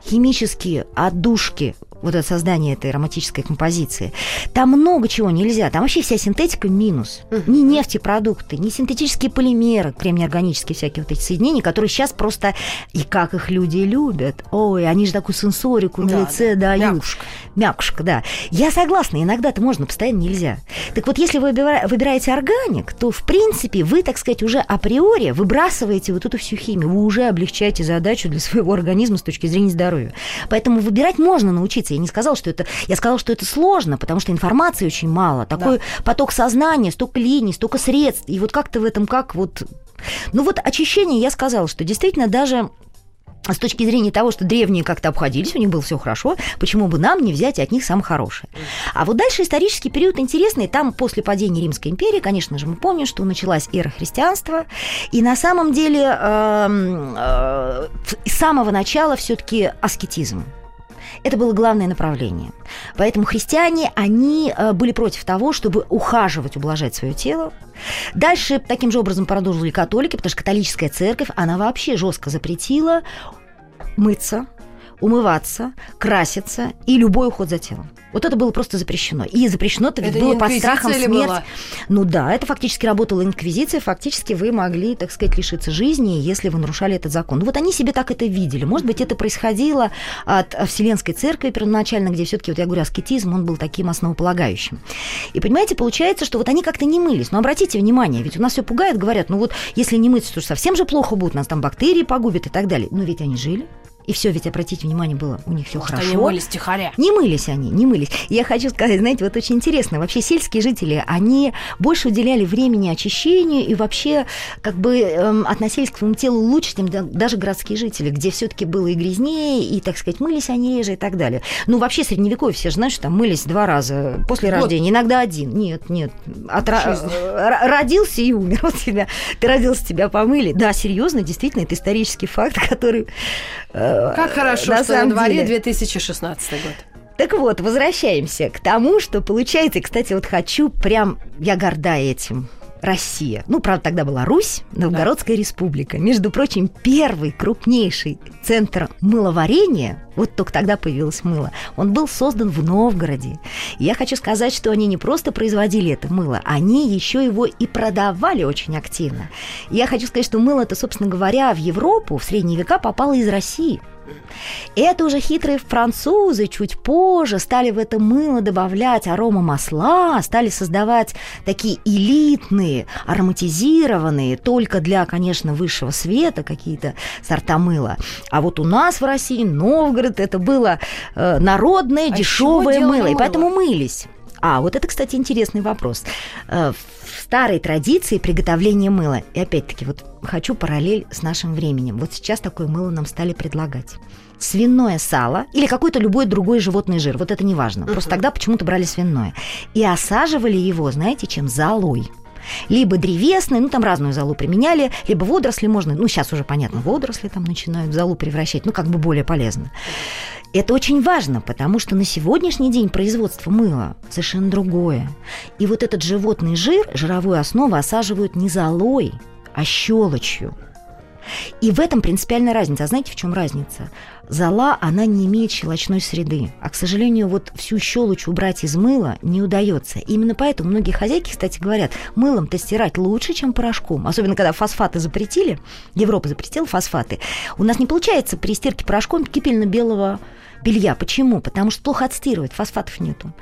химические отдушки, вот это создание этой ароматической композиции. Там много чего нельзя. Там вообще вся синтетика минус. Uh-huh. Ни нефтепродукты, ни синтетические полимеры, кремнеорганические всякие вот эти соединения, которые сейчас просто... И как их люди любят. Ой, они же такую сенсорику да, на лице да. дают. Мякушка. Мякушка, да. Я согласна, иногда это можно, постоянно нельзя. Так вот, если вы выбираете органик, то, в принципе, вы, так сказать, уже априори выбрасываете вот эту всю химию. Вы уже облегчаете задачу для своего организма с точки зрения здоровья. Поэтому выбирать можно научиться я не сказала, что это... Я сказала, что это сложно, потому что информации очень мало. Такой да. поток сознания, столько линий, столько средств. И вот как-то в этом как вот... Ну вот очищение, я сказала, что действительно даже с точки зрения того, что древние как-то обходились, у них было все хорошо, почему бы нам не взять от них самое хорошее? А вот дальше исторический период интересный. Там после падения Римской империи, конечно же, мы помним, что началась эра христианства. И на самом деле э, э, с самого начала все-таки аскетизм. Это было главное направление. Поэтому христиане, они э, были против того, чтобы ухаживать, ублажать свое тело. Дальше таким же образом продолжили католики, потому что католическая церковь, она вообще жестко запретила мыться, умываться, краситься и любой уход за телом. Вот это было просто запрещено. И запрещено это, это было под страхом смерти. Была? Ну да, это фактически работала инквизиция, фактически вы могли, так сказать, лишиться жизни, если вы нарушали этот закон. Ну вот они себе так это видели. Может быть, это происходило от Вселенской церкви первоначально, где все таки вот я говорю, аскетизм, он был таким основополагающим. И понимаете, получается, что вот они как-то не мылись. Но обратите внимание, ведь у нас все пугает, говорят, ну вот если не мыться, то совсем же плохо будет, нас там бактерии погубят и так далее. Но ведь они жили, и все, ведь обратите внимание, было у них все хорошо. Они мылись тихоря. Не мылись они, не мылись. Я хочу сказать, знаете, вот очень интересно, вообще сельские жители, они больше уделяли времени очищению и вообще как бы эм, относились к своему телу лучше, чем даже городские жители, где все-таки было и грязнее, и, так сказать, мылись они реже и так далее. Ну, вообще, средневековье все же знают, что там мылись два раза после вот. рождения, иногда один. Нет, нет. Отра... Родился и умер от тебя. Ты родился, тебя помыли. Да, серьезно, действительно, это исторический факт, который э, как хорошо, на что самом на дворе деле. 2016 год. Так вот, возвращаемся к тому, что получается, и, кстати, вот хочу прям, я горда этим, Россия. Ну, правда, тогда была Русь, Новгородская да. республика. Между прочим, первый крупнейший центр мыловарения, вот только тогда появилось мыло, он был создан в Новгороде. И я хочу сказать, что они не просто производили это мыло, они еще его и продавали очень активно. И я хочу сказать, что мыло это, собственно говоря, в Европу в средние века попало из России. Это уже хитрые французы чуть позже стали в это мыло добавлять арома масла, стали создавать такие элитные, ароматизированные, только для, конечно, высшего света какие-то сорта мыла. А вот у нас в России, Новгород, это было э, народное, а дешевое мыло, мыло, и поэтому мылись. А, вот это, кстати, интересный вопрос. Э, в старой традиции приготовления мыла, и опять-таки, вот хочу параллель с нашим временем. Вот сейчас такое мыло нам стали предлагать свиное сало или какой-то любой другой животный жир. Вот это не важно. Uh-huh. Просто тогда почему-то брали свиное. И осаживали его, знаете, чем? Золой либо древесные, ну там разную залу применяли, либо водоросли можно, ну сейчас уже понятно, водоросли там начинают в залу превращать, ну как бы более полезно. Это очень важно, потому что на сегодняшний день производство мыла совершенно другое. И вот этот животный жир, жировую основу осаживают не золой, а щелочью. И в этом принципиальная разница. А знаете, в чем разница? Зола, она не имеет щелочной среды. А, к сожалению, вот всю щелочь убрать из мыла не удается. Именно поэтому многие хозяйки, кстати, говорят, мылом-то стирать лучше, чем порошком. Особенно, когда фосфаты запретили, Европа запретила фосфаты. У нас не получается при стирке порошком кипельно-белого белья. Почему? Потому что плохо отстирывает, фосфатов нету.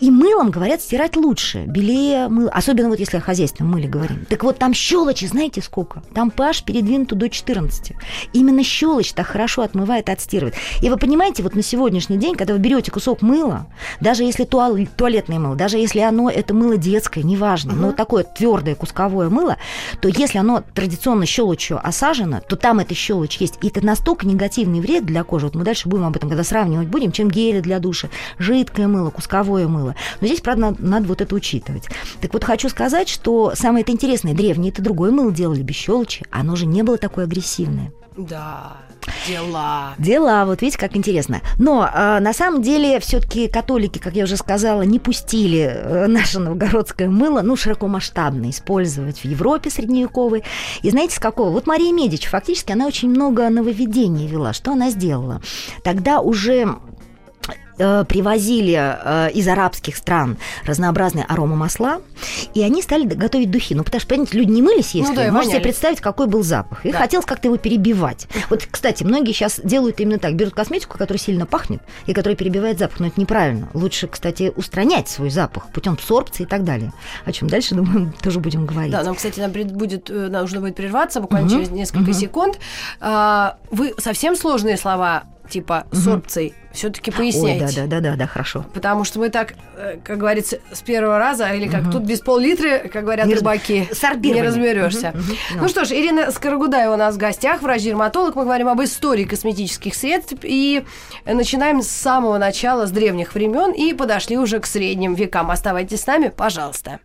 И мылом, говорят, стирать лучше, белее мыло. Особенно вот если о хозяйственном мыле говорим. Так вот, там щелочи, знаете сколько? Там pH передвинут до 14. Именно щелочь так хорошо отмывает и отстирывает. И вы понимаете, вот на сегодняшний день, когда вы берете кусок мыла, даже если туал, туалетное мыло, даже если оно, это мыло детское, неважно, uh-huh. но такое твердое кусковое мыло, то если оно традиционно щелочью осажено, то там эта щелочь есть. И это настолько негативный вред для кожи. Вот мы дальше будем об этом, когда сравнивать будем, чем гели для душа, жидкое мыло, кусковое мыло. Но здесь, правда, надо, надо вот это учитывать. Так вот, хочу сказать, что самое это интересное, древние это другое мыло делали без щелочи, оно же не было такое агрессивное. Да, дела. Дела, вот видите, как интересно. Но э, на самом деле все-таки католики, как я уже сказала, не пустили э, наше новгородское мыло, ну, широкомасштабно использовать в Европе средневековой. И знаете, с какого? Вот Мария Медич, фактически, она очень много нововведений вела. Что она сделала? Тогда уже Э, привозили э, из арабских стран разнообразные аромамасла, и они стали готовить духи. Ну, потому что, понимаете, люди не мылись, если. Ну, да, Можете себе представить, какой был запах. И да. хотелось как-то его перебивать. Вот, кстати, многие сейчас делают именно так. Берут косметику, которая сильно пахнет, и которая перебивает запах. Но это неправильно. Лучше, кстати, устранять свой запах путем абсорбции и так далее. О чем дальше, думаю, тоже будем говорить. Да, нам, кстати, нам будет, э, нужно будет прерваться буквально угу. через несколько угу. секунд. А, вы совсем сложные слова типа сорбций все-таки поясняйте. Ой, да, да, да, да, да, хорошо. Потому что мы так, э, как говорится, с первого раза, или как угу. тут без пол-литра, как говорят не рыбаки, не разберешься. Угу, угу, ну что ж, Ирина Скорогудаева у нас в гостях, врач-дерматолог. Мы говорим об истории косметических средств и начинаем с самого начала, с древних времен, и подошли уже к средним векам. Оставайтесь с нами, пожалуйста.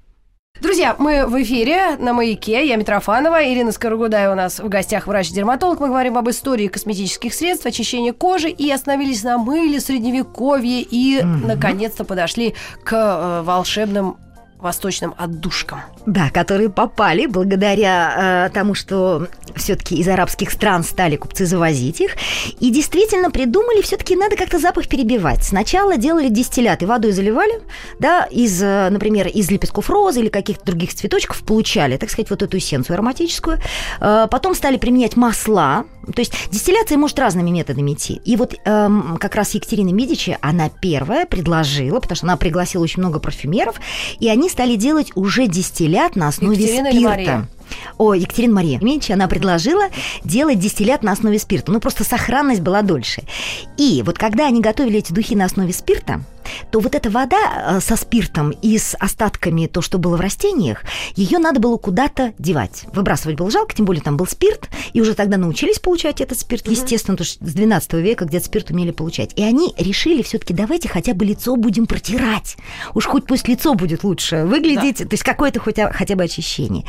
Друзья, мы в эфире на «Маяке». Я Митрофанова, Ирина Скорогудая у нас в гостях врач-дерматолог. Мы говорим об истории косметических средств, очищения кожи и остановились на мыле, средневековье и, mm-hmm. наконец-то, подошли к э, волшебным восточным отдушкам. Да, которые попали благодаря э, тому, что все-таки из арабских стран стали купцы завозить их. И действительно придумали, все-таки надо как-то запах перебивать. Сначала делали дистилляты, водой заливали, да, из, э, например, из лепестков розы или каких-то других цветочков получали, так сказать, вот эту эссенцию ароматическую. Э, потом стали применять масла. То есть дистилляция может разными методами идти. И вот э, как раз Екатерина Медичи, она первая предложила, потому что она пригласила очень много парфюмеров, и они стали делать уже дистиллят на основе Екатерина спирта. О, Екатерина Мария Менчи, она предложила делать дистиллят на основе спирта. Ну, просто сохранность была дольше. И вот когда они готовили эти духи на основе спирта, то вот эта вода э, со спиртом и с остатками, то, что было в растениях, ее надо было куда-то девать. Выбрасывать было жалко, тем более там был спирт, и уже тогда научились получать этот спирт, mm-hmm. естественно, потому что с 12 века где-то спирт умели получать. И они решили все-таки давайте хотя бы лицо будем протирать. Уж хоть пусть лицо будет лучше выглядеть, да. то есть какое-то хоть, хотя бы очищение.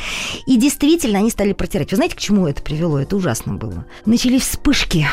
И действительно, они стали протирать. Вы знаете, к чему это привело? Это ужасно было. Начались вспышки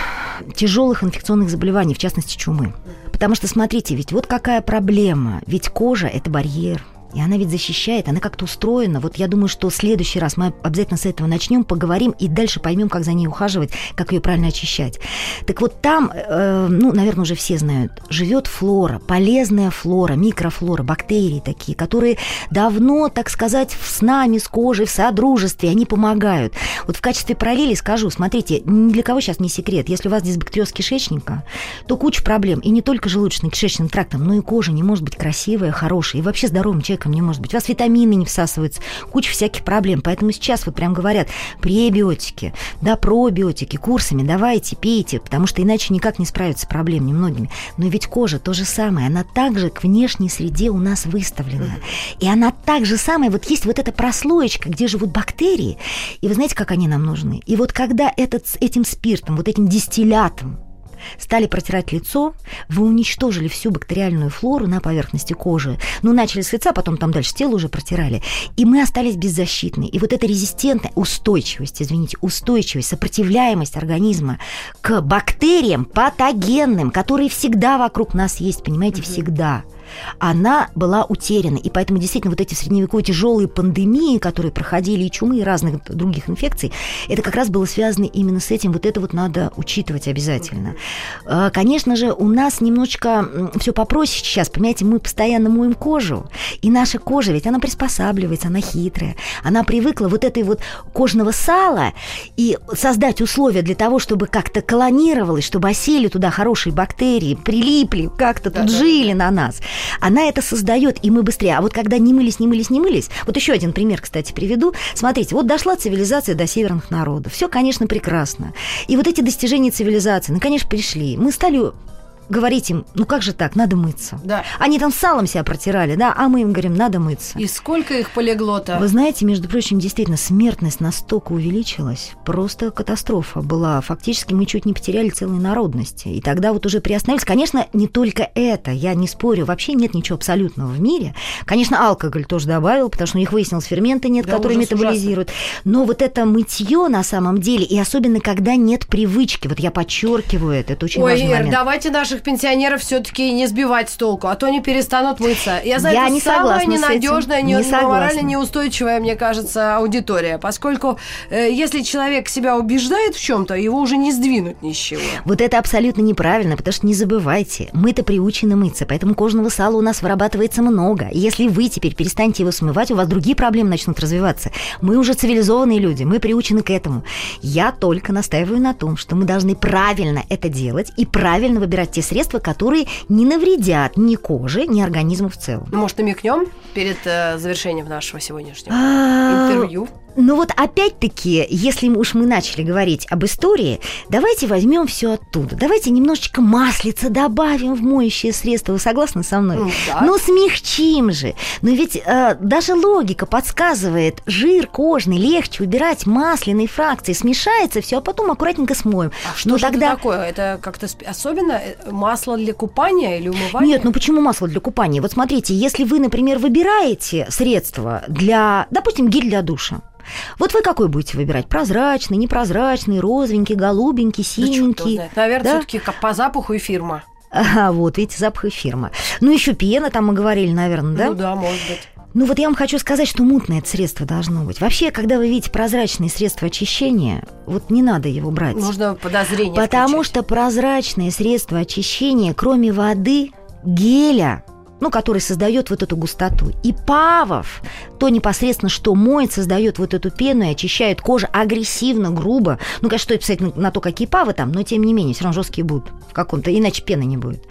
тяжелых инфекционных заболеваний, в частности чумы. Потому что, смотрите, ведь вот какая проблема. Ведь кожа – это барьер – и она ведь защищает, она как-то устроена. Вот я думаю, что в следующий раз мы обязательно с этого начнем, поговорим и дальше поймем, как за ней ухаживать, как ее правильно очищать. Так вот там, э, ну, наверное, уже все знают, живет флора, полезная флора, микрофлора, бактерии такие, которые давно, так сказать, с нами, с кожей, в содружестве, они помогают. Вот в качестве параллели скажу, смотрите, ни для кого сейчас не секрет, если у вас дисбактериоз кишечника, то куча проблем, и не только желудочно-кишечным трактом, но и кожа не может быть красивая, хорошая, и вообще здоровым человеком человеком не может быть. У вас витамины не всасываются, куча всяких проблем. Поэтому сейчас вот прям говорят, пребиотики, да, пробиотики, курсами давайте, пейте, потому что иначе никак не справиться с проблемами многими. Но ведь кожа то же самое, она также к внешней среде у нас выставлена. И она так же самая, вот есть вот эта прослоечка, где живут бактерии, и вы знаете, как они нам нужны? И вот когда этот, этим спиртом, вот этим дистиллятом стали протирать лицо, вы уничтожили всю бактериальную флору на поверхности кожи. Ну, начали с лица, потом там дальше тело уже протирали. И мы остались беззащитны. И вот эта резистентная устойчивость, извините, устойчивость, сопротивляемость организма к бактериям патогенным, которые всегда вокруг нас есть, понимаете, всегда – она была утеряна. И поэтому действительно вот эти средневековые тяжелые пандемии, которые проходили, и чумы, и разных других инфекций, это как раз было связано именно с этим. Вот это вот надо учитывать обязательно. А, конечно же, у нас немножечко все попроще сейчас. Понимаете, мы постоянно моем кожу, и наша кожа, ведь она приспосабливается, она хитрая. Она привыкла вот этой вот кожного сала и создать условия для того, чтобы как-то колонировалось, чтобы осели туда хорошие бактерии, прилипли, как-то тут жили на нас она это создает, и мы быстрее. А вот когда не мылись, не мылись, не мылись, вот еще один пример, кстати, приведу. Смотрите, вот дошла цивилизация до северных народов. Все, конечно, прекрасно. И вот эти достижения цивилизации, ну, конечно, пришли. Мы стали говорить им, ну как же так, надо мыться. Да. Они там салом себя протирали, да, а мы им говорим, надо мыться. И сколько их полегло-то? Вы знаете, между прочим, действительно, смертность настолько увеличилась, просто катастрофа была. Фактически мы чуть не потеряли целые народности. И тогда вот уже приостановились. Конечно, не только это, я не спорю, вообще нет ничего абсолютного в мире. Конечно, алкоголь тоже добавил, потому что у них выяснилось, ферменты нет, да, которые метаболизируют. Ужасно. Но вот это мытье на самом деле, и особенно когда нет привычки, вот я подчеркиваю это, это очень Ой, важный Ир, момент. давайте наших наших пенсионеров все-таки не сбивать с толку, а то они перестанут мыться. Я знаю, Я это не самая ненадежная, не, не морально неустойчивая, мне кажется, аудитория. Поскольку э, если человек себя убеждает в чем-то, его уже не сдвинуть ни с чего. Вот это абсолютно неправильно, потому что не забывайте, мы-то приучены мыться, поэтому кожного сала у нас вырабатывается много. И если вы теперь перестанете его смывать, у вас другие проблемы начнут развиваться. Мы уже цивилизованные люди, мы приучены к этому. Я только настаиваю на том, что мы должны правильно это делать и правильно выбирать те средства, которые не навредят ни коже, ни организму в целом. Ну, может, намекнем перед э, завершением нашего сегодняшнего а, интервью? Ну вот опять-таки, если уж мы начали говорить об истории, давайте возьмем все оттуда. Давайте немножечко маслица добавим в моющее средство. Вы согласны со мной? Ну, да. ну смягчим же. Но ведь э, даже логика подсказывает, жир кожный легче убирать масляной фракции. Смешается все, а потом аккуратненько смоем. А что же тогда... это такое? Это как-то особенно э, масло для купания или умывания? Нет, ну почему масло для купания? Вот смотрите, если вы, например, выбираете средство для, допустим, гель для душа, вот вы какой будете выбирать? Прозрачный, непрозрачный, розовенький, голубенький, синенький? Да Наверное, да? все-таки по запаху и фирма. Ага, вот, видите, запах и фирма. Ну, еще пена там мы говорили, наверное, да? Ну да, может быть. Ну вот я вам хочу сказать, что мутное это средство должно быть. Вообще, когда вы видите прозрачное средство очищения, вот не надо его брать. Нужно подозрение Потому включить. что прозрачное средство очищения, кроме воды, геля, ну, который создает вот эту густоту. И павов, то непосредственно, что моет, создает вот эту пену и очищает кожу агрессивно, грубо. Ну, конечно, стоит писать на, то, какие павы там, но тем не менее, все равно жесткие будут в каком-то, иначе пены не будет.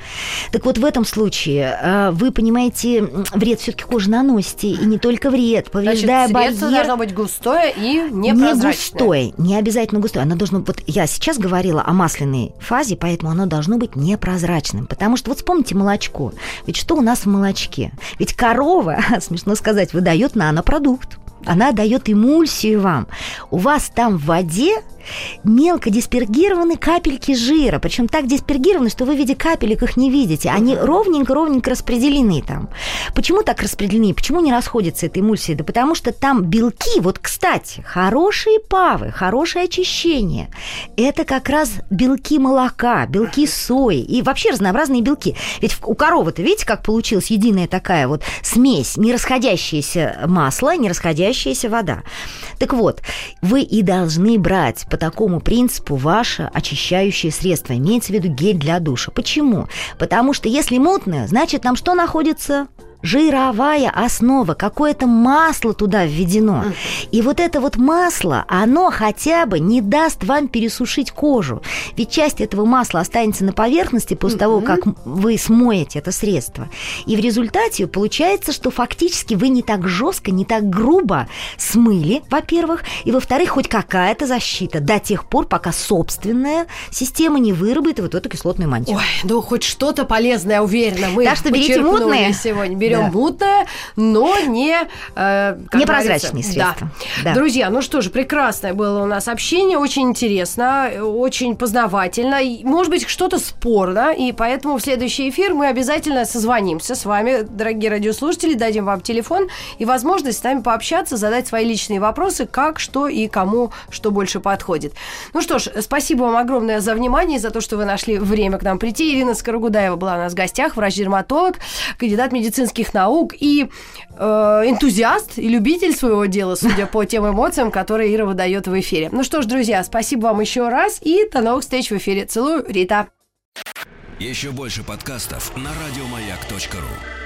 Так вот, в этом случае э, вы понимаете, вред все-таки коже наносите, и не только вред, повреждая Значит, барьер. должно быть густое и непрозрачное. Не густое, не обязательно густое. Оно должно, вот я сейчас говорила о масляной фазе, поэтому оно должно быть непрозрачным. Потому что вот вспомните молочко. Ведь что у нас в молочке? Ведь корова, смешно сказать, выдает нанопродукт. Она дает эмульсию вам. У вас там в воде мелко диспергированы капельки жира, причем так диспергированы, что вы в виде капелек их не видите. Они ровненько-ровненько распределены там. Почему так распределены? Почему не расходятся эта эмульсия? Да потому что там белки, вот, кстати, хорошие павы, хорошее очищение. Это как раз белки молока, белки сои и вообще разнообразные белки. Ведь у коровы-то, видите, как получилась единая такая вот смесь, не расходящееся масло, не расходящаяся вода. Так вот, вы и должны брать по такому принципу ваше очищающее средство. Имеется в виду гель для душа. Почему? Потому что если мутное, значит, там что находится? Жировая основа, какое-то масло туда введено. И вот это вот масло, оно хотя бы не даст вам пересушить кожу. Ведь часть этого масла останется на поверхности после того, как вы смоете это средство. И в результате получается, что фактически вы не так жестко, не так грубо смыли, во-первых, и во-вторых, хоть какая-то защита до тех пор, пока собственная система не выработает вот эту кислотную мантию. Ой, ну хоть что-то полезное, уверена. Мы Так что берите мутные. сегодня. Берем Да. мутное, но не... э, Непрозрачные средства. Да. Да. Друзья, ну что же, прекрасное было у нас общение, очень интересно, очень познавательно, и, может быть, что-то спорно, и поэтому в следующий эфир мы обязательно созвонимся с вами, дорогие радиослушатели, дадим вам телефон и возможность с нами пообщаться, задать свои личные вопросы, как, что и кому что больше подходит. Ну что ж, спасибо вам огромное за внимание, за то, что вы нашли время к нам прийти. Ирина Скорогудаева была у нас в гостях, врач-дерматолог, кандидат медицинских наук и э, энтузиаст и любитель своего дела, судя по тем эмоциям, которые Ира выдает в эфире. Ну что ж, друзья, спасибо вам еще раз и до новых встреч в эфире. Целую, Рита. Еще больше подкастов на радиомаяк.ру.